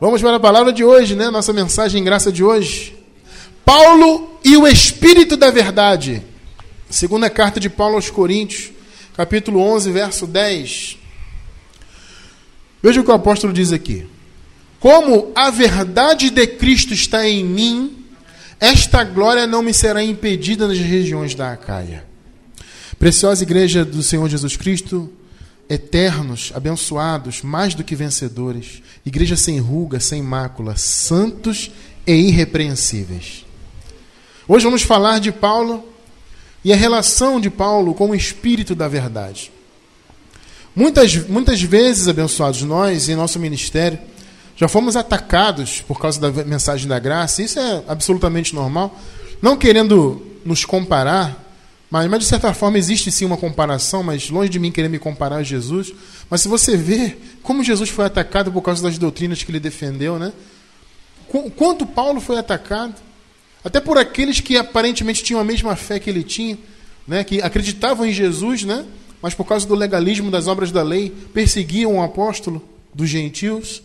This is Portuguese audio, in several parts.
Vamos para a palavra de hoje, né? Nossa mensagem em graça de hoje. Paulo e o Espírito da Verdade. Segunda carta de Paulo aos Coríntios, capítulo 11, verso 10. Veja o que o apóstolo diz aqui. Como a verdade de Cristo está em mim, esta glória não me será impedida nas regiões da Acaia. Preciosa igreja do Senhor Jesus Cristo, eternos, abençoados, mais do que vencedores, igreja sem ruga, sem mácula, santos e irrepreensíveis. Hoje vamos falar de Paulo e a relação de Paulo com o espírito da verdade. Muitas, muitas vezes, abençoados, nós, em nosso ministério, já fomos atacados por causa da mensagem da graça, isso é absolutamente normal. Não querendo nos comparar, mas, mas, de certa forma existe sim uma comparação, mas longe de mim querer me comparar a Jesus. Mas se você vê como Jesus foi atacado por causa das doutrinas que ele defendeu, né? Quanto Paulo foi atacado, até por aqueles que aparentemente tinham a mesma fé que ele tinha, né? Que acreditavam em Jesus, né? Mas por causa do legalismo das obras da lei perseguiam o apóstolo dos gentios.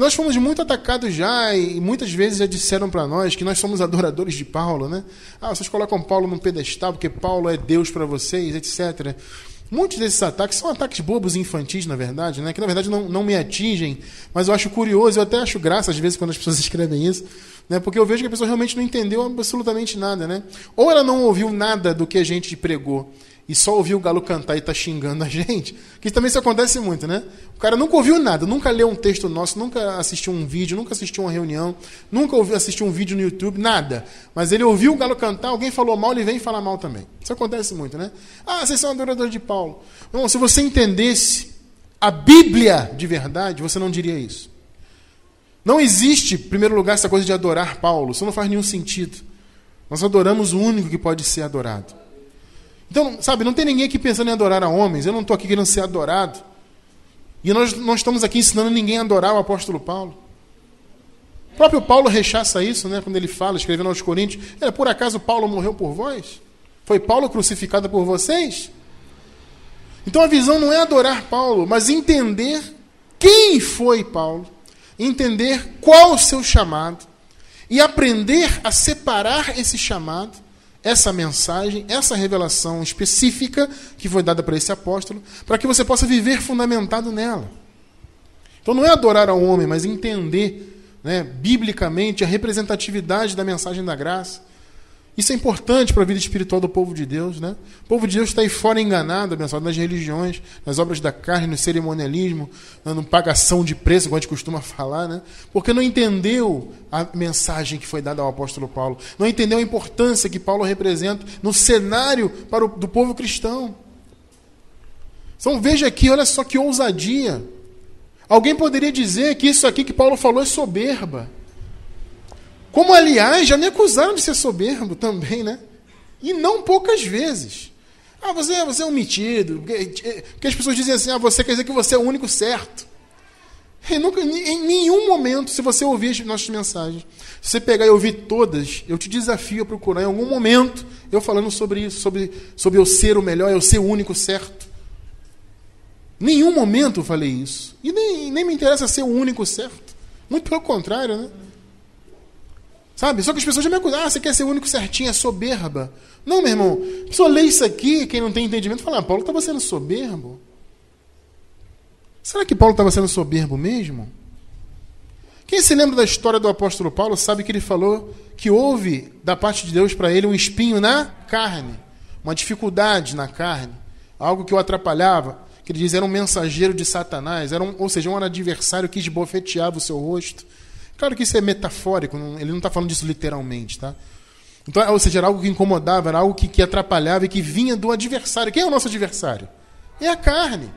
Nós fomos muito atacados já e muitas vezes já disseram para nós que nós somos adoradores de Paulo, né? Ah, vocês colocam Paulo num pedestal porque Paulo é Deus para vocês, etc. Muitos desses ataques são ataques bobos infantis, na verdade, né? que na verdade não, não me atingem, mas eu acho curioso, eu até acho graça às vezes quando as pessoas escrevem isso, né? porque eu vejo que a pessoa realmente não entendeu absolutamente nada. Né? Ou ela não ouviu nada do que a gente pregou, e só ouviu o galo cantar e tá xingando a gente, que também isso acontece muito, né? O cara nunca ouviu nada, nunca leu um texto nosso, nunca assistiu um vídeo, nunca assistiu uma reunião, nunca ouviu, assistiu um vídeo no YouTube, nada. Mas ele ouviu o galo cantar, alguém falou mal, ele vem falar mal também. Isso acontece muito, né? Ah, vocês são adoradores de Paulo. Bom, se você entendesse a Bíblia de verdade, você não diria isso. Não existe, em primeiro lugar, essa coisa de adorar Paulo. Isso não faz nenhum sentido. Nós adoramos o único que pode ser adorado. Então, sabe, não tem ninguém aqui pensando em adorar a homens. Eu não estou aqui querendo ser adorado. E nós não estamos aqui ensinando ninguém a adorar o apóstolo Paulo. O próprio Paulo rechaça isso, né, quando ele fala, escrevendo aos Coríntios: é, por acaso Paulo morreu por vós? Foi Paulo crucificado por vocês? Então a visão não é adorar Paulo, mas entender quem foi Paulo, entender qual o seu chamado e aprender a separar esse chamado essa mensagem, essa revelação específica que foi dada para esse apóstolo, para que você possa viver fundamentado nela. Então não é adorar ao homem, mas entender né, biblicamente a representatividade da mensagem da graça. Isso é importante para a vida espiritual do povo de Deus. Né? O povo de Deus está aí fora enganado, abençoado nas religiões, nas obras da carne, no cerimonialismo, na pagação de preço, como a gente costuma falar, né? porque não entendeu a mensagem que foi dada ao apóstolo Paulo, não entendeu a importância que Paulo representa no cenário para o, do povo cristão. Então veja aqui, olha só que ousadia. Alguém poderia dizer que isso aqui que Paulo falou é soberba. Como, aliás, já me acusaram de ser soberbo também, né? E não poucas vezes. Ah, você, você é um metido. Porque as pessoas dizem assim, ah, você quer dizer que você é o único certo. E nunca, em nenhum momento, se você ouvir as nossas mensagens, se você pegar e ouvir todas, eu te desafio a procurar em algum momento eu falando sobre isso, sobre, sobre eu ser o melhor, eu ser o único certo. Nenhum momento eu falei isso. E nem, nem me interessa ser o único certo. Muito pelo contrário, né? Sabe? Só que as pessoas já me acusam. Ah, você quer ser o único certinho, é soberba. Não, meu irmão. A pessoa lê isso aqui, quem não tem entendimento, fala, ah, Paulo estava sendo soberbo. Será que Paulo estava sendo soberbo mesmo? Quem se lembra da história do apóstolo Paulo sabe que ele falou que houve da parte de Deus para ele um espinho na carne, uma dificuldade na carne, algo que o atrapalhava. Que ele diz era um mensageiro de Satanás, era um, ou seja, um adversário que esbofeteava o seu rosto. Claro que isso é metafórico, ele não está falando disso literalmente, tá? Então, ou seja, era algo que incomodava, era algo que, que atrapalhava e que vinha do adversário. Quem é o nosso adversário? É a carne.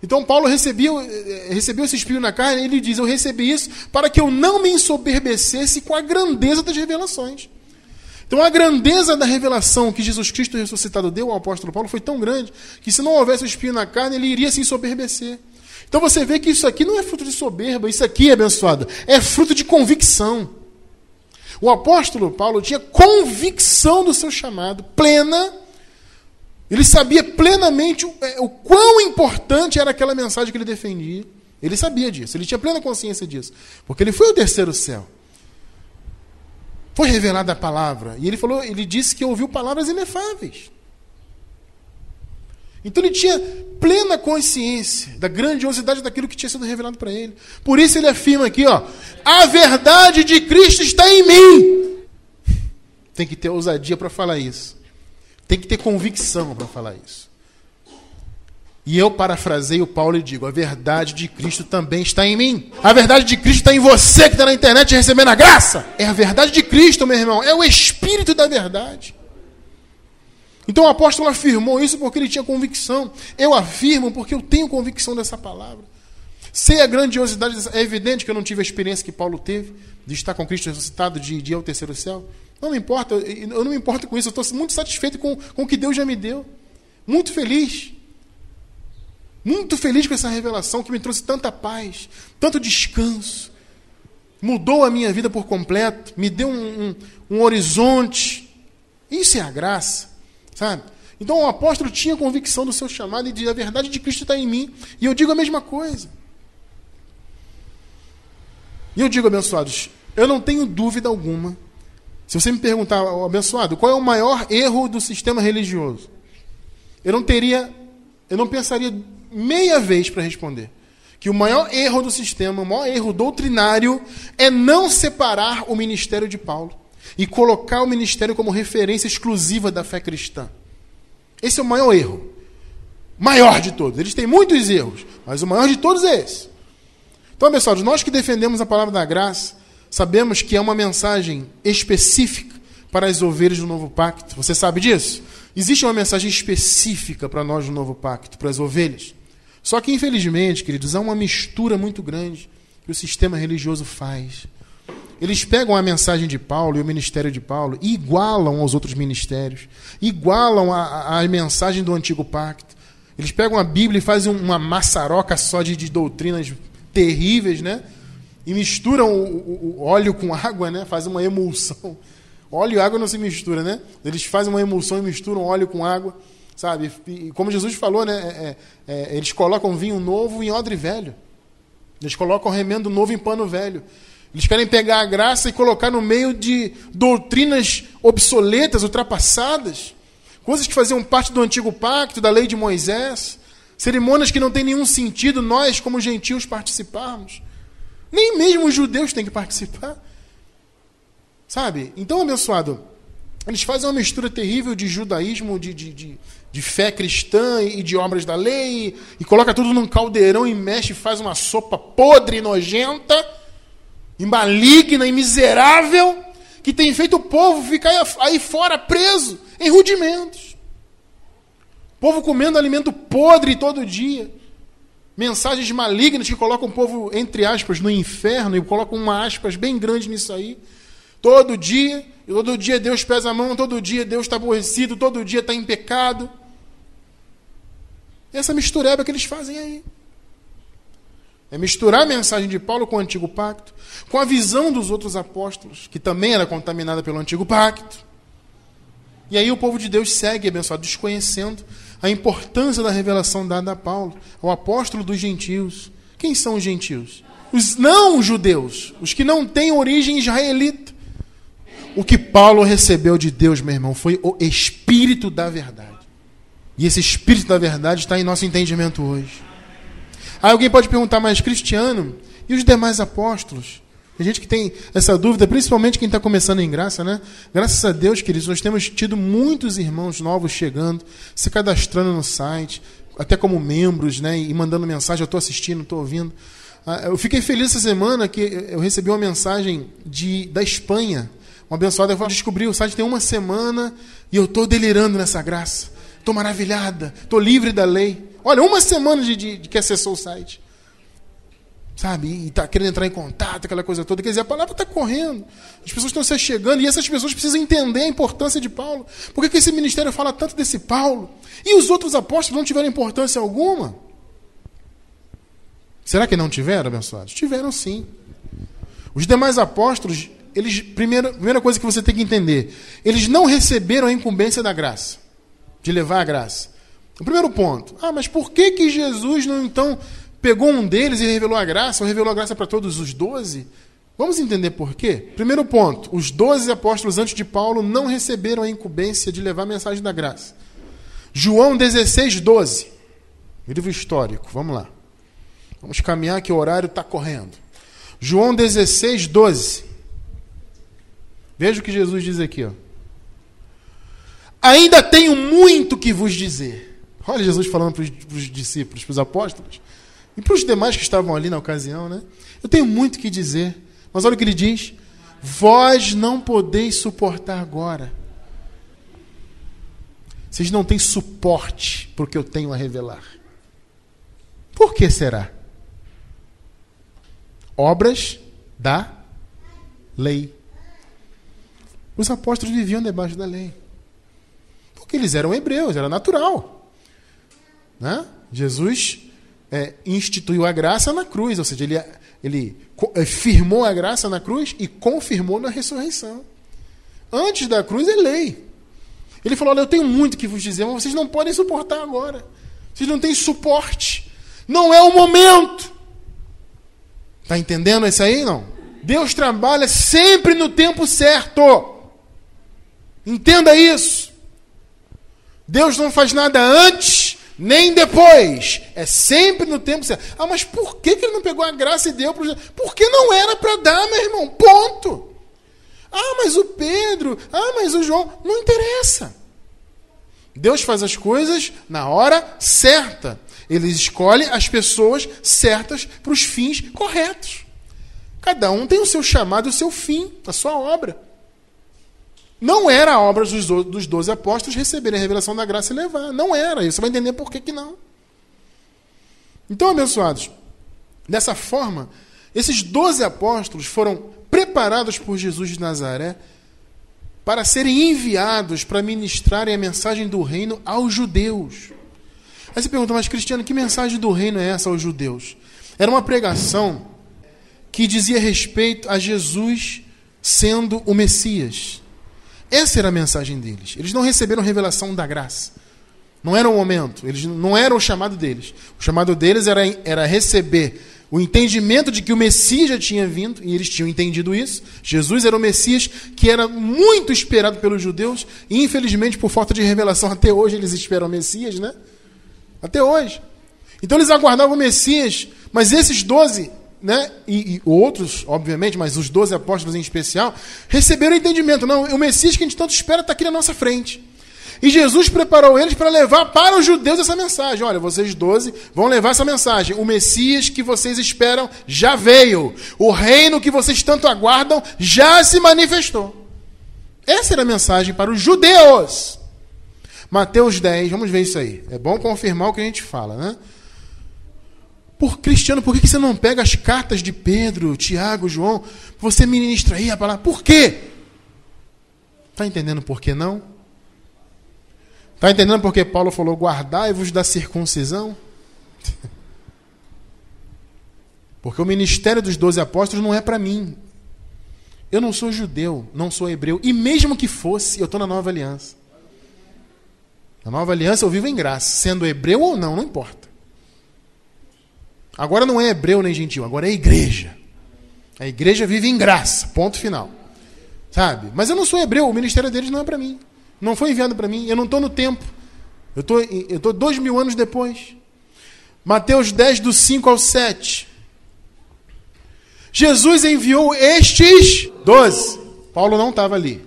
Então Paulo recebeu, eh, recebeu esse espinho na carne e ele diz: Eu recebi isso para que eu não me ensoberbecesse com a grandeza das revelações. Então a grandeza da revelação que Jesus Cristo ressuscitado deu ao apóstolo Paulo foi tão grande que se não houvesse o espinho na carne, ele iria se ensoberbecer. Então você vê que isso aqui não é fruto de soberba, isso aqui, abençoado, é fruto de convicção. O apóstolo Paulo tinha convicção do seu chamado, plena. Ele sabia plenamente o, é, o quão importante era aquela mensagem que ele defendia. Ele sabia disso, ele tinha plena consciência disso. Porque ele foi ao terceiro céu. Foi revelada a palavra. E ele falou, ele disse que ouviu palavras inefáveis. Então ele tinha plena consciência da grandiosidade daquilo que tinha sido revelado para ele. Por isso ele afirma aqui, ó, a verdade de Cristo está em mim. Tem que ter ousadia para falar isso. Tem que ter convicção para falar isso. E eu parafraseio Paulo e digo: a verdade de Cristo também está em mim. A verdade de Cristo está em você que está na internet recebendo a graça. É a verdade de Cristo, meu irmão. É o Espírito da verdade. Então o apóstolo afirmou isso porque ele tinha convicção. Eu afirmo porque eu tenho convicção dessa palavra. Sei a grandiosidade, é evidente que eu não tive a experiência que Paulo teve de estar com Cristo ressuscitado, de, de ir ao terceiro céu. Não me importa, eu não me importo com isso, eu estou muito satisfeito com, com o que Deus já me deu. Muito feliz. Muito feliz com essa revelação que me trouxe tanta paz, tanto descanso. Mudou a minha vida por completo, me deu um, um, um horizonte. Isso é a graça. Sabe? Então o apóstolo tinha convicção do seu chamado e de a verdade de Cristo está em mim. E eu digo a mesma coisa. E eu digo, abençoados, eu não tenho dúvida alguma. Se você me perguntar, abençoado, qual é o maior erro do sistema religioso? Eu não teria, eu não pensaria meia vez para responder. Que o maior erro do sistema, o maior erro doutrinário, é não separar o ministério de Paulo e colocar o ministério como referência exclusiva da fé cristã. Esse é o maior erro. Maior de todos. Eles têm muitos erros, mas o maior de todos é esse. Então, pessoal, nós que defendemos a palavra da graça, sabemos que é uma mensagem específica para as ovelhas do novo pacto. Você sabe disso? Existe uma mensagem específica para nós do novo pacto, para as ovelhas. Só que, infelizmente, queridos, há uma mistura muito grande que o sistema religioso faz. Eles pegam a mensagem de Paulo e o ministério de Paulo e igualam aos outros ministérios, igualam a, a mensagem do antigo pacto. Eles pegam a Bíblia e fazem uma maçaroca só de, de doutrinas terríveis, né? E misturam o, o, o, óleo com água, né? Fazem uma emulsão. Óleo e água não se mistura, né? Eles fazem uma emulsão e misturam óleo com água, sabe? E como Jesus falou, né? É, é, é, eles colocam vinho novo em odre velho. Eles colocam remendo novo em pano velho. Eles querem pegar a graça e colocar no meio de doutrinas obsoletas, ultrapassadas, coisas que faziam parte do antigo pacto, da lei de Moisés, cerimônias que não têm nenhum sentido nós, como gentios, participarmos. Nem mesmo os judeus têm que participar. Sabe? Então, abençoado, eles fazem uma mistura terrível de judaísmo, de, de, de, de fé cristã e de obras da lei, e, e coloca tudo num caldeirão e mexe e faz uma sopa podre e nojenta e maligna e miserável que tem feito o povo ficar aí fora preso em rudimentos. O povo comendo alimento podre todo dia. Mensagens malignas que colocam o povo, entre aspas, no inferno e colocam uma aspas bem grande nisso aí. Todo dia, todo dia Deus pesa a mão, todo dia Deus está aborrecido, todo dia está em pecado. E essa mistureba que eles fazem aí. É misturar a mensagem de Paulo com o antigo pacto, com a visão dos outros apóstolos, que também era contaminada pelo antigo pacto. E aí o povo de Deus segue, abençoado, desconhecendo a importância da revelação dada a Paulo, ao apóstolo dos gentios. Quem são os gentios? Os não judeus, os que não têm origem israelita. O que Paulo recebeu de Deus, meu irmão, foi o Espírito da verdade. E esse Espírito da verdade está em nosso entendimento hoje. Aí alguém pode perguntar, mas Cristiano, e os demais apóstolos? Tem gente que tem essa dúvida, principalmente quem está começando em graça, né? Graças a Deus, queridos, nós temos tido muitos irmãos novos chegando, se cadastrando no site, até como membros, né? E mandando mensagem, eu estou assistindo, estou ouvindo. Ah, eu fiquei feliz essa semana que eu recebi uma mensagem de, da Espanha. Uma abençoada, eu descobri o site tem uma semana e eu estou delirando nessa graça. Estou maravilhada, estou livre da lei. Olha, uma semana de, de, de que acessou o site. Sabe? E está querendo entrar em contato, aquela coisa toda. Quer dizer, a palavra está correndo. As pessoas estão se chegando e essas pessoas precisam entender a importância de Paulo. Por que, que esse ministério fala tanto desse Paulo? E os outros apóstolos não tiveram importância alguma? Será que não tiveram, abençoados? Tiveram sim. Os demais apóstolos, eles, primeira, primeira coisa que você tem que entender, eles não receberam a incumbência da graça, de levar a graça. O primeiro ponto. Ah, mas por que, que Jesus não então pegou um deles e revelou a graça, ou revelou a graça para todos os doze? Vamos entender por quê? Primeiro ponto: os doze apóstolos antes de Paulo não receberam a incumbência de levar a mensagem da graça. João 16, 12. Livro histórico, vamos lá. Vamos caminhar que o horário está correndo. João 16, 12. Veja o que Jesus diz aqui. Ó. Ainda tenho muito que vos dizer. Olha Jesus falando para os discípulos, para os apóstolos. E para os demais que estavam ali na ocasião, né? Eu tenho muito que dizer. Mas olha o que ele diz: Vós não podeis suportar agora. Vocês não têm suporte para o que eu tenho a revelar. Por que será? Obras da lei. Os apóstolos viviam debaixo da lei. Porque eles eram hebreus, era natural. Né? Jesus é, instituiu a graça na cruz, ou seja, ele, ele é, firmou a graça na cruz e confirmou na ressurreição. Antes da cruz é lei. Ele falou: Olha, eu tenho muito que vos dizer, mas vocês não podem suportar agora. Vocês não têm suporte. Não é o momento. Está entendendo isso aí? Não. Deus trabalha sempre no tempo certo. Entenda isso. Deus não faz nada antes nem depois. É sempre no tempo certo. Ah, mas por que, ele não pegou a graça e deu para Porque não era para dar, meu irmão. Ponto. Ah, mas o Pedro. Ah, mas o João. Não interessa. Deus faz as coisas na hora certa. Ele escolhe as pessoas certas para os fins corretos. Cada um tem o seu chamado o seu fim, a sua obra. Não era a obra dos doze apóstolos receberem a revelação da graça e levar. Não era. E você vai entender por que, que não. Então, abençoados, dessa forma, esses doze apóstolos foram preparados por Jesus de Nazaré para serem enviados para ministrarem a mensagem do reino aos judeus. Aí você pergunta, mas Cristiano, que mensagem do reino é essa aos judeus? Era uma pregação que dizia respeito a Jesus sendo o Messias. Essa era a mensagem deles. Eles não receberam revelação da graça. Não era o momento. Eles não era o chamado deles. O chamado deles era, era receber o entendimento de que o Messias já tinha vindo, e eles tinham entendido isso. Jesus era o Messias que era muito esperado pelos judeus, e infelizmente, por falta de revelação, até hoje eles esperam o Messias, né? Até hoje. Então eles aguardavam o Messias, mas esses doze né, e, e, outros, obviamente, mas os doze apóstolos em especial, receberam entendimento. Não, o Messias que a gente tanto espera está aqui na nossa frente. E Jesus preparou eles para levar para os judeus essa mensagem. Olha, vocês doze vão levar essa mensagem. O Messias que vocês esperam já veio. O reino que vocês tanto aguardam já se manifestou. Essa era a mensagem para os judeus. Mateus 10, vamos ver isso aí. É bom confirmar o que a gente fala, né? Por Cristiano, por que você não pega as cartas de Pedro, Tiago, João? Você ministra aí a palavra. Por quê? Está entendendo por que não? Está entendendo por que Paulo falou: guardai-vos da circuncisão? Porque o ministério dos doze apóstolos não é para mim. Eu não sou judeu, não sou hebreu. E mesmo que fosse, eu estou na nova aliança. Na nova aliança eu vivo em graça. Sendo hebreu ou não, não importa. Agora não é hebreu nem gentil, agora é igreja. A igreja vive em graça, ponto final. Sabe? Mas eu não sou hebreu, o ministério deles não é para mim. Não foi enviado para mim, eu não estou no tempo. Eu tô, estou dois mil anos depois. Mateus 10, do 5 ao 7. Jesus enviou estes doze. Paulo não estava ali.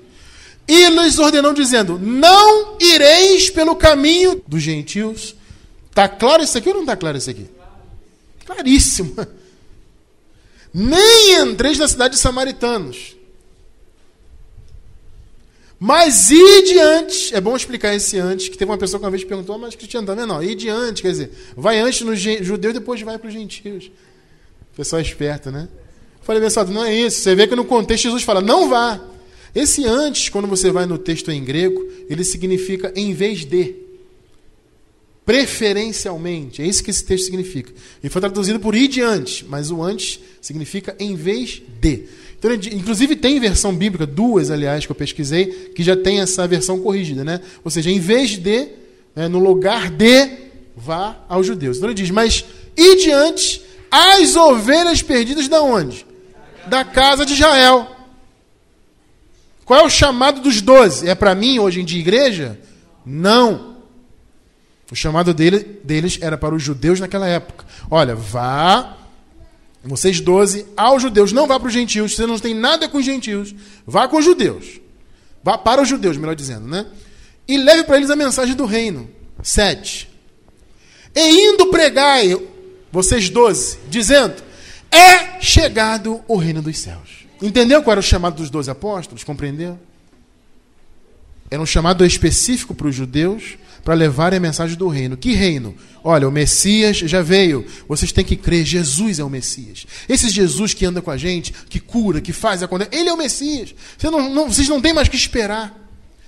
E lhes ordenou, dizendo: Não ireis pelo caminho dos gentios. Está claro isso aqui ou não está claro isso aqui? Claríssimo. Nem entreis na cidade de samaritanos. Mas e diante, é bom explicar esse antes, que teve uma pessoa que uma vez perguntou, mas Cristiano, tá vendo? Não, e diante, quer dizer, vai antes nos judeus, depois vai para os gentios. Pessoal esperto, né? Falei, pessoal, não é isso. Você vê que no contexto Jesus fala, não vá. Esse antes, quando você vai no texto em grego, ele significa em vez de preferencialmente. É isso que esse texto significa. E foi traduzido por ir diante, mas o antes significa em vez de. Então, inclusive tem versão bíblica, duas, aliás, que eu pesquisei, que já tem essa versão corrigida, né? Ou seja, em vez de, né, no lugar de, vá aos judeus. Então ele diz, mas E diante as ovelhas perdidas da onde? Da casa de Israel. Qual é o chamado dos doze? É para mim hoje em dia igreja? Não. O chamado dele, deles era para os judeus naquela época. Olha, vá, vocês doze, aos judeus. Não vá para os gentios, você não tem nada com os gentios. Vá com os judeus. Vá para os judeus, melhor dizendo, né? E leve para eles a mensagem do reino. Sete. E indo pregar, vocês doze, dizendo: É chegado o reino dos céus. Entendeu qual era o chamado dos doze apóstolos? Compreendeu? Era um chamado específico para os judeus para levarem a mensagem do reino. Que reino? Olha, o Messias já veio. Vocês têm que crer, Jesus é o Messias. Esse Jesus que anda com a gente, que cura, que faz, acontece, ele é o Messias. Vocês não, não, vocês não têm mais que esperar.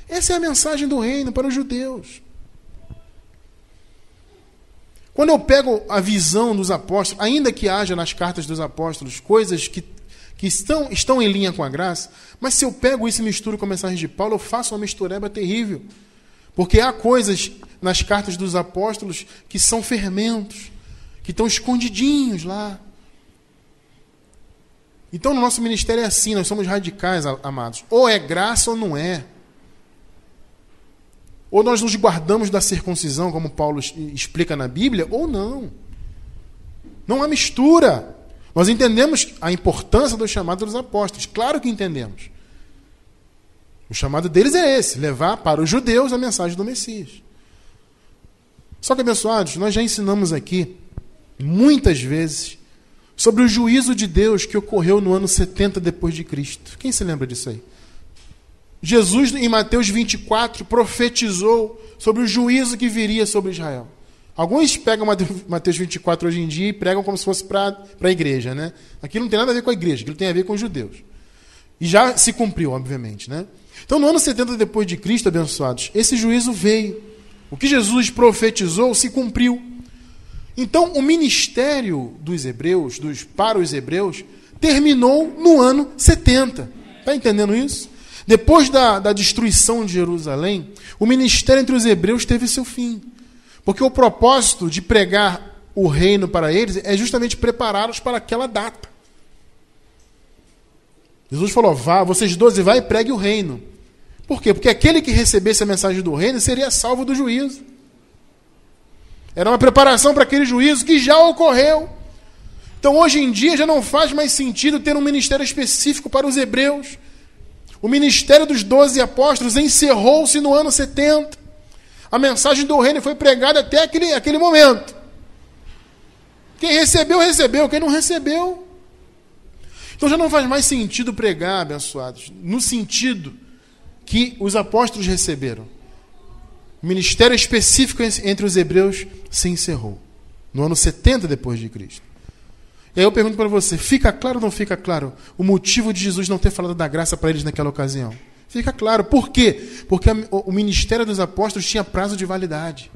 Essa é a mensagem do reino para os judeus. Quando eu pego a visão dos apóstolos, ainda que haja nas cartas dos apóstolos coisas que, que estão, estão em linha com a graça, mas se eu pego isso e misturo com a mensagem de Paulo, eu faço uma mistureba terrível. Porque há coisas nas cartas dos apóstolos que são fermentos, que estão escondidinhos lá. Então, no nosso ministério é assim, nós somos radicais, amados. Ou é graça ou não é. Ou nós nos guardamos da circuncisão, como Paulo explica na Bíblia, ou não. Não há mistura. Nós entendemos a importância do chamado dos apóstolos. Claro que entendemos. O chamado deles é esse: levar para os judeus a mensagem do Messias. Só que, abençoados, nós já ensinamos aqui, muitas vezes, sobre o juízo de Deus que ocorreu no ano 70 depois de Cristo. Quem se lembra disso aí? Jesus, em Mateus 24, profetizou sobre o juízo que viria sobre Israel. Alguns pegam Mateus 24 hoje em dia e pregam como se fosse para a igreja. Né? Aquilo não tem nada a ver com a igreja, aquilo tem a ver com os judeus. E já se cumpriu, obviamente. Né? Então, no ano 70 depois de Cristo, abençoados, esse juízo veio. O que Jesus profetizou se cumpriu. Então, o ministério dos hebreus, dos para os hebreus, terminou no ano 70. Está entendendo isso? Depois da, da destruição de Jerusalém, o ministério entre os hebreus teve seu fim. Porque o propósito de pregar o reino para eles é justamente prepará-los para aquela data. Jesus falou: vá, vocês doze, vai e pregue o reino. Por quê? Porque aquele que recebesse a mensagem do reino seria salvo do juízo. Era uma preparação para aquele juízo que já ocorreu. Então, hoje em dia, já não faz mais sentido ter um ministério específico para os hebreus. O ministério dos doze apóstolos encerrou-se no ano 70. A mensagem do reino foi pregada até aquele, aquele momento. Quem recebeu, recebeu. Quem não recebeu. Então já não faz mais sentido pregar, abençoados, no sentido que os apóstolos receberam. Ministério específico entre os hebreus se encerrou no ano 70 depois de Cristo. E aí eu pergunto para você: fica claro ou não fica claro o motivo de Jesus não ter falado da graça para eles naquela ocasião? Fica claro. Por quê? Porque o ministério dos apóstolos tinha prazo de validade.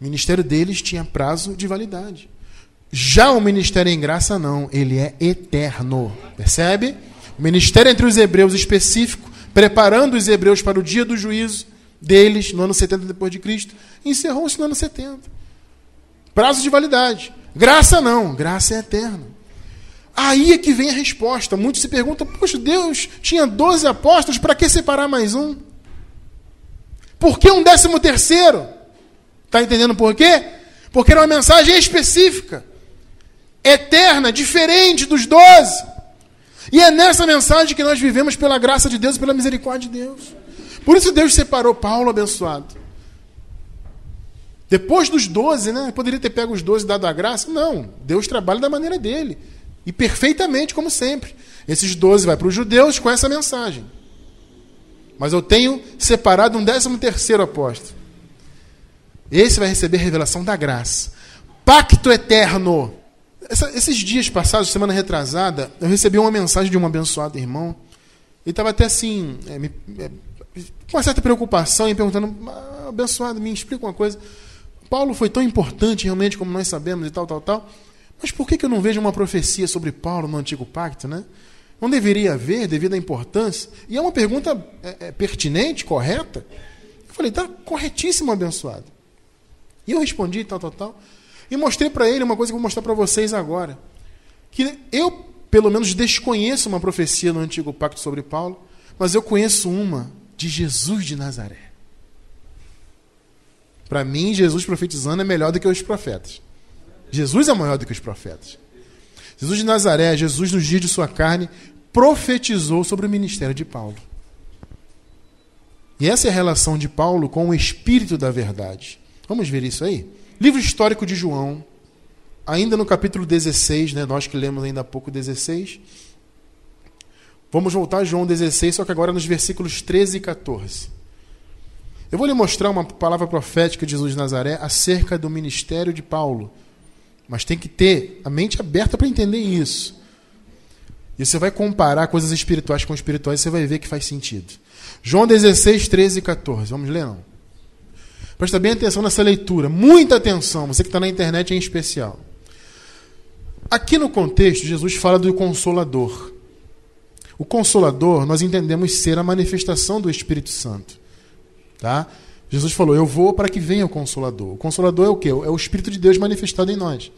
O ministério deles tinha prazo de validade. Já o ministério em graça, não. Ele é eterno. Percebe? O ministério entre os hebreus específico, preparando os hebreus para o dia do juízo deles, no ano 70 depois de Cristo, encerrou-se no ano 70. Prazo de validade. Graça não, graça é eterna. Aí é que vem a resposta. Muitos se perguntam: Poxa, Deus tinha 12 apóstolos, para que separar mais um? Por que um décimo terceiro? Está entendendo por quê? Porque era uma mensagem específica, eterna, diferente dos doze. E é nessa mensagem que nós vivemos pela graça de Deus e pela misericórdia de Deus. Por isso Deus separou Paulo abençoado. Depois dos doze, né? Poderia ter pego os doze e dado a graça? Não. Deus trabalha da maneira dele. E perfeitamente, como sempre. Esses doze vai para os judeus com essa mensagem. Mas eu tenho separado um décimo terceiro apóstolo. Esse vai receber revelação da graça. Pacto eterno. Essa, esses dias passados, semana retrasada, eu recebi uma mensagem de um abençoado irmão. Ele estava até assim, é, me, é, com uma certa preocupação, e perguntando: ah, abençoado, me explica uma coisa. Paulo foi tão importante realmente como nós sabemos e tal, tal, tal. Mas por que, que eu não vejo uma profecia sobre Paulo no Antigo Pacto, né? Não deveria haver, devido à importância? E é uma pergunta é, é, pertinente, correta. Eu falei, tá corretíssimo, abençoado. E eu respondi, tal, tal, tal. E mostrei para ele uma coisa que eu vou mostrar para vocês agora. Que eu, pelo menos, desconheço uma profecia no Antigo Pacto sobre Paulo, mas eu conheço uma de Jesus de Nazaré. Para mim, Jesus profetizando é melhor do que os profetas. Jesus é maior do que os profetas. Jesus de Nazaré, Jesus nos dias de sua carne, profetizou sobre o ministério de Paulo. E essa é a relação de Paulo com o Espírito da Verdade. Vamos ver isso aí? Livro histórico de João, ainda no capítulo 16, né, nós que lemos ainda há pouco 16. Vamos voltar a João 16, só que agora nos versículos 13 e 14. Eu vou lhe mostrar uma palavra profética de Jesus de Nazaré acerca do ministério de Paulo. Mas tem que ter a mente aberta para entender isso. E você vai comparar coisas espirituais com espirituais você vai ver que faz sentido. João 16, 13 e 14. Vamos ler, não? Presta bem atenção nessa leitura. Muita atenção, você que está na internet em especial. Aqui no contexto, Jesus fala do Consolador. O Consolador, nós entendemos ser a manifestação do Espírito Santo. Tá? Jesus falou: Eu vou para que venha o Consolador. O Consolador é o quê? É o Espírito de Deus manifestado em nós.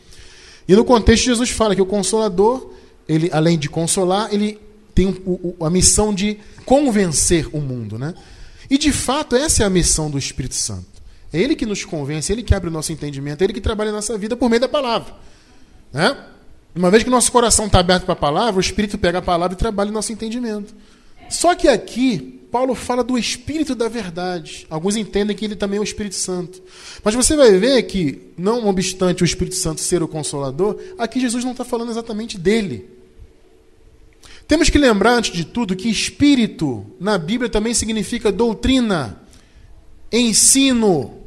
E no contexto, Jesus fala que o Consolador, ele, além de consolar, ele tem a missão de convencer o mundo. Né? E de fato, essa é a missão do Espírito Santo. É ele que nos convence, é ele que abre o nosso entendimento, é ele que trabalha a nossa vida por meio da palavra. Né? Uma vez que nosso coração está aberto para a palavra, o Espírito pega a palavra e trabalha o nosso entendimento. Só que aqui, Paulo fala do Espírito da verdade. Alguns entendem que ele também é o Espírito Santo. Mas você vai ver que, não obstante o Espírito Santo ser o consolador, aqui Jesus não está falando exatamente dele. Temos que lembrar, antes de tudo, que espírito na Bíblia também significa doutrina, ensino.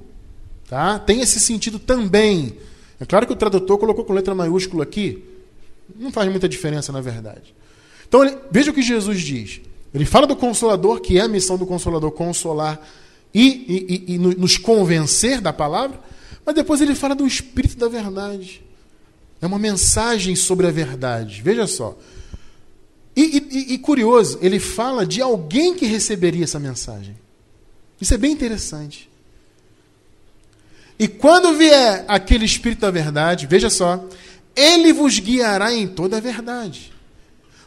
Tá? Tem esse sentido também. É claro que o tradutor colocou com letra maiúscula aqui. Não faz muita diferença, na verdade. Então, veja o que Jesus diz. Ele fala do Consolador, que é a missão do Consolador consolar e, e, e, nos convencer da palavra, mas depois ele fala do Espírito da verdade. É uma mensagem sobre a verdade. Veja só. E, e, curioso, ele fala de alguém que receberia essa mensagem. Isso é bem interessante. E quando vier aquele Espírito da verdade, veja só, ele vos guiará em toda a verdade.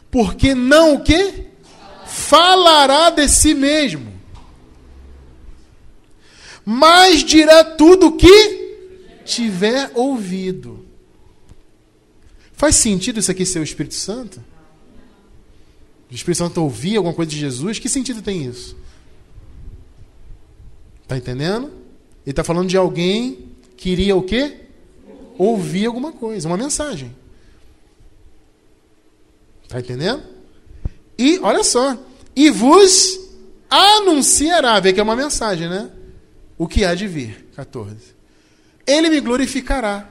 Porque não o quê? falará de si mesmo, mas dirá tudo o que tiver ouvido. Faz sentido isso aqui ser o Espírito Santo? O Espírito Santo ouvir alguma coisa de Jesus? Que sentido tem isso? Está entendendo? Ele está falando de alguém que iria o quê? Ouvir alguma coisa, uma mensagem. Está entendendo? E, olha só, e vos anunciará, vê que é uma mensagem, né? O que há de vir. 14. Ele me glorificará.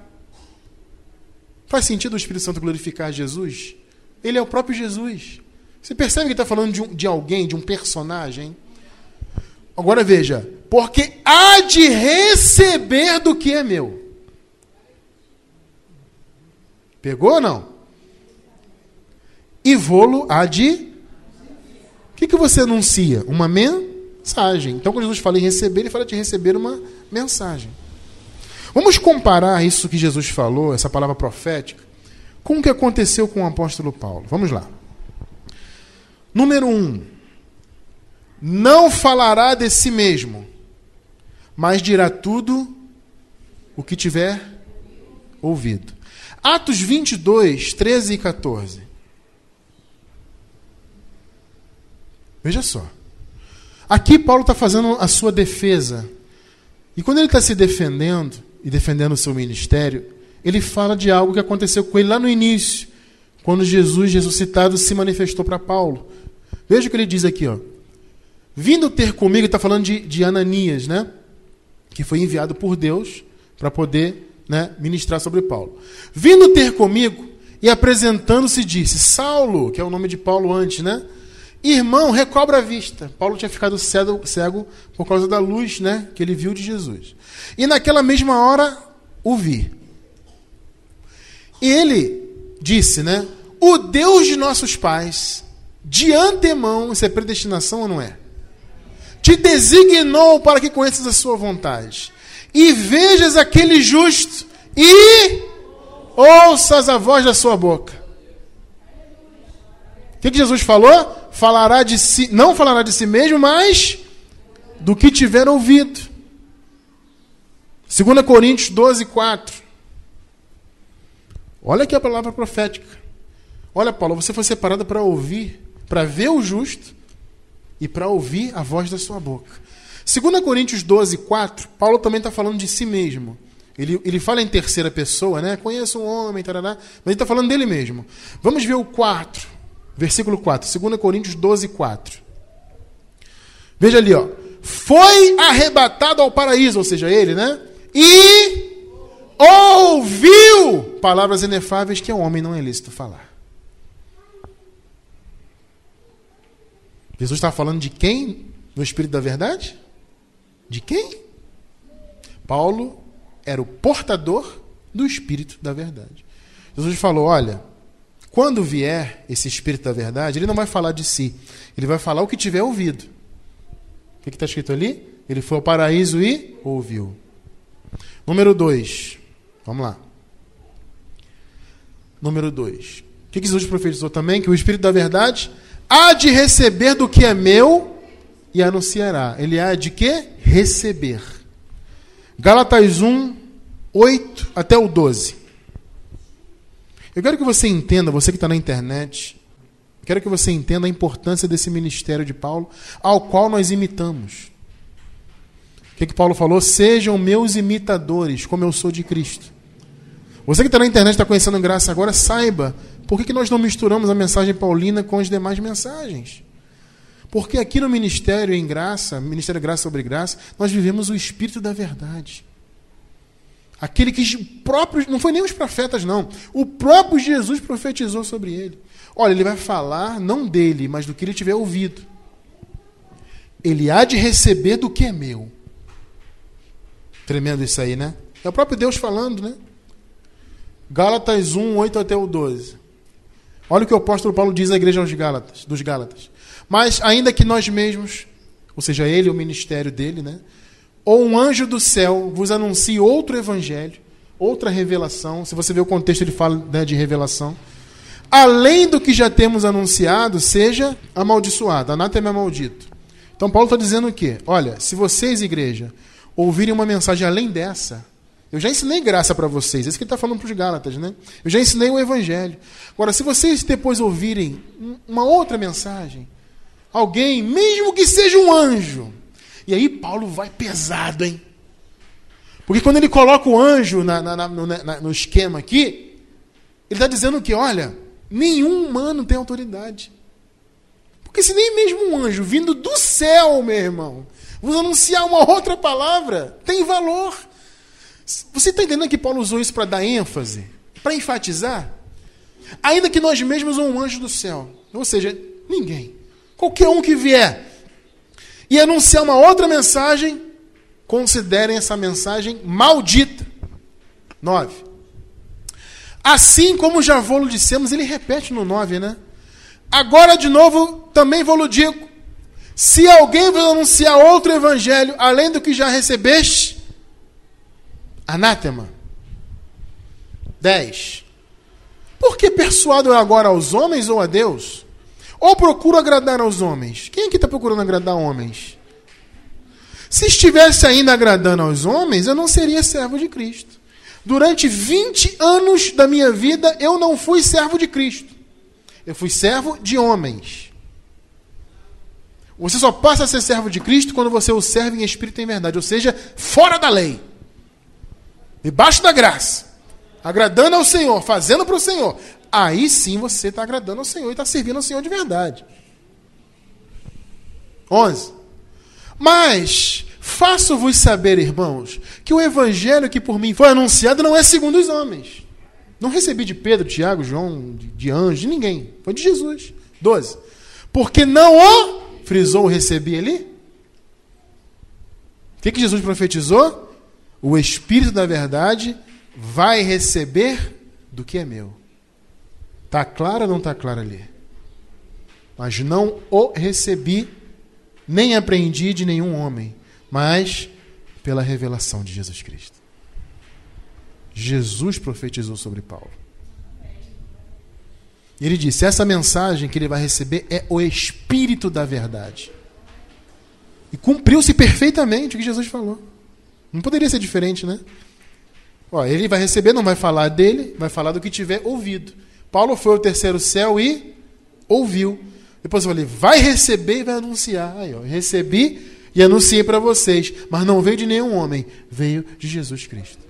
Faz sentido o Espírito Santo glorificar Jesus? Ele é o próprio Jesus. Você percebe que está falando de, um, de alguém, de um personagem? Agora veja, porque há de receber do que é meu. Pegou ou não? E vou-lo há de que, que você anuncia? Uma mensagem. Então, quando Jesus fala em receber, ele fala de receber uma mensagem. Vamos comparar isso que Jesus falou, essa palavra profética, com o que aconteceu com o apóstolo Paulo. Vamos lá. Número um, não falará de si mesmo, mas dirá tudo o que tiver ouvido. Atos 22, 13 e 14. Veja só. Aqui Paulo está fazendo a sua defesa. E quando ele está se defendendo e defendendo o seu ministério, ele fala de algo que aconteceu com ele lá no início, quando Jesus ressuscitado se manifestou para Paulo. Veja o que ele diz aqui, ó. Vindo ter comigo, está falando de, de Ananias, né? Que foi enviado por Deus para poder né, ministrar sobre Paulo. Vindo ter comigo e apresentando-se, disse: Saulo, que é o nome de Paulo antes, né? Irmão, recobra a vista. Paulo tinha ficado cego, cego por causa da luz né, que ele viu de Jesus. E naquela mesma hora o vi. E ele disse, né? O Deus de nossos pais, de antemão, isso é predestinação ou não é? Te designou para que conheças a sua vontade. e vejas aquele justo e ouças a voz da sua boca. O que, que Jesus falou? Falará de si, não falará de si mesmo, mas do que tiver ouvido. 2 Coríntios 12, 4. Olha aqui a palavra profética. Olha, Paulo, você foi separado para ouvir, para ver o justo e para ouvir a voz da sua boca. 2 Coríntios 12, 4, Paulo também está falando de si mesmo. Ele, ele fala em terceira pessoa, né? Conheço um homem, tarará, mas ele está falando dele mesmo. Vamos ver o 4, versículo 4, 2 Coríntios 12, 4. Veja ali, ó. Foi arrebatado ao paraíso, ou seja, ele, né? E ouviu palavras inefáveis que ao homem não é lícito falar. Jesus está falando de quem no Espírito da Verdade? De quem? Paulo era o portador do Espírito da Verdade. Jesus falou: olha, quando vier esse Espírito da Verdade, ele não vai falar de si, ele vai falar o que tiver ouvido. O que está escrito ali? Ele foi ao paraíso e ouviu. Número 2. Vamos lá. Número 2. O que Jesus profetizou também? Que o Espírito da Verdade há de receber do que é meu e anunciará. Ele há de quê? Receber. Gálatas 1, 8 até o 12. Eu quero que você entenda, você que está na internet, quero que você entenda a importância desse ministério de Paulo, ao qual nós imitamos. O que, que Paulo falou? Sejam meus imitadores, como eu sou de Cristo. Você que está na internet, está conhecendo graça agora, saiba por que, que nós não misturamos a mensagem paulina com as demais mensagens. Porque aqui no Ministério em Graça, Ministério Graça sobre Graça, nós vivemos o Espírito da Verdade. Aquele que próprios, não foi nem os profetas, não. O próprio Jesus profetizou sobre ele. Olha, ele vai falar não dele, mas do que ele tiver ouvido. Ele há de receber do que é meu. Tremendo isso aí, né? É o próprio Deus falando, né? Gálatas 1, 8 até o 12. Olha o que o apóstolo Paulo diz à igreja dos Gálatas, dos Gálatas. Mas ainda que nós mesmos, ou seja, ele, o ministério dele, né? Ou um anjo do céu vos anuncie outro evangelho, outra revelação. Se você vê o contexto, ele fala né, de revelação. Além do que já temos anunciado, seja amaldiçoado. Anátema é maldito. Então Paulo está dizendo o quê? Olha, se vocês, igreja, ouvirem uma mensagem além dessa, eu já ensinei graça para vocês, é isso que ele está falando para os Gálatas, né? Eu já ensinei o Evangelho. Agora, se vocês depois ouvirem uma outra mensagem, alguém, mesmo que seja um anjo, e aí Paulo vai pesado, hein? Porque quando ele coloca o anjo na, na, na, no, no esquema aqui, ele está dizendo que, olha, nenhum humano tem autoridade. Porque se nem mesmo um anjo vindo do céu, meu irmão, vos anunciar uma outra palavra, tem valor. Você está entendendo que Paulo usou isso para dar ênfase? Para enfatizar? Ainda que nós mesmos ou um anjo do céu. Ou seja, ninguém. Qualquer um que vier e anunciar uma outra mensagem, considerem essa mensagem maldita. 9. Assim como já vou dissemos, ele repete no 9, né? Agora de novo, também vou digo. Se alguém vos anunciar outro evangelho, além do que já recebeste, Anátema. 10. Por que persuado agora aos homens ou a Deus? Ou procuro agradar aos homens? Quem aqui está procurando agradar homens? Se estivesse ainda agradando aos homens, eu não seria servo de Cristo. Durante 20 anos da minha vida, eu não fui servo de Cristo. Eu fui servo de homens. Você só passa a ser servo de Cristo quando você o serve em espírito e em verdade, ou seja, fora da lei debaixo da graça, agradando ao Senhor, fazendo para o Senhor, aí sim você está agradando ao Senhor e está servindo ao Senhor de verdade. 11. Mas faço-vos saber, irmãos, que o evangelho que por mim foi anunciado não é segundo os homens. Não recebi de Pedro, Tiago, João, de, anjo, de ninguém. Foi de Jesus. 12. Porque não o frisou, recebi ali. O que, que Jesus profetizou? O Espírito da Verdade vai receber do que é meu. Está claro ou não está claro ali? Mas não o recebi, nem aprendi de nenhum homem, mas Pela revelação de Jesus Cristo. Jesus profetizou sobre Paulo. E ele disse: essa mensagem que ele vai receber é o Espírito da Verdade. E cumpriu-se perfeitamente o que Jesus falou. Não poderia ser diferente, né? Ó, ele vai receber, não vai falar dele, vai falar do que tiver ouvido. Paulo foi ao terceiro céu e ouviu. Depois eu falei, vai receber e vai anunciar. Aí, ó, recebi e anunciei para vocês. Mas não veio de nenhum homem, veio de Jesus Cristo.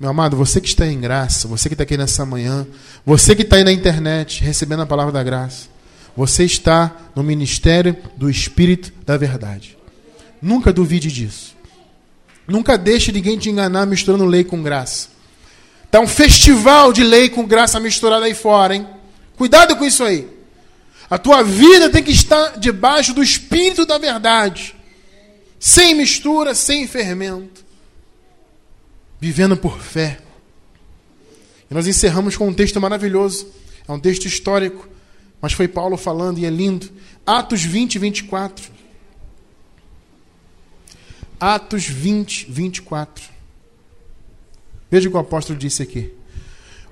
Meu amado, você que está em graça, você que está aqui nessa manhã, você que está aí na internet recebendo a palavra da graça, você está no ministério do Espírito da Verdade. Nunca duvide disso. Nunca deixe ninguém te enganar misturando lei com graça. Está um festival de lei com graça misturada aí fora, hein? Cuidado com isso aí. A tua vida tem que estar debaixo do Espírito da Verdade. Sem mistura, sem fermento vivendo por fé. E nós encerramos com um texto maravilhoso. É um texto histórico, mas foi Paulo falando e é lindo. Atos 20, 24. Atos 20, 24. Veja o que o apóstolo disse aqui.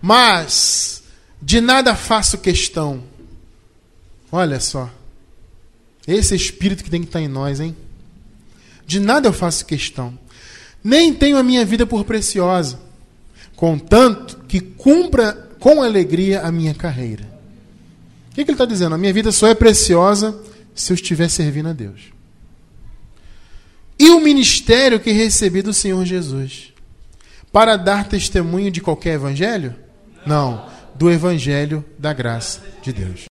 Mas de nada faço questão. Olha só. Esse espírito que tem que estar em nós, hein? De nada eu faço questão nem tenho a minha vida por preciosa, contanto que cumpra com alegria a minha carreira. O que, que ele está dizendo? A minha vida só é preciosa se eu estiver servindo a Deus. E o ministério que recebi do Senhor Jesus? Para dar testemunho de qualquer evangelho? Não, do evangelho da graça de Deus.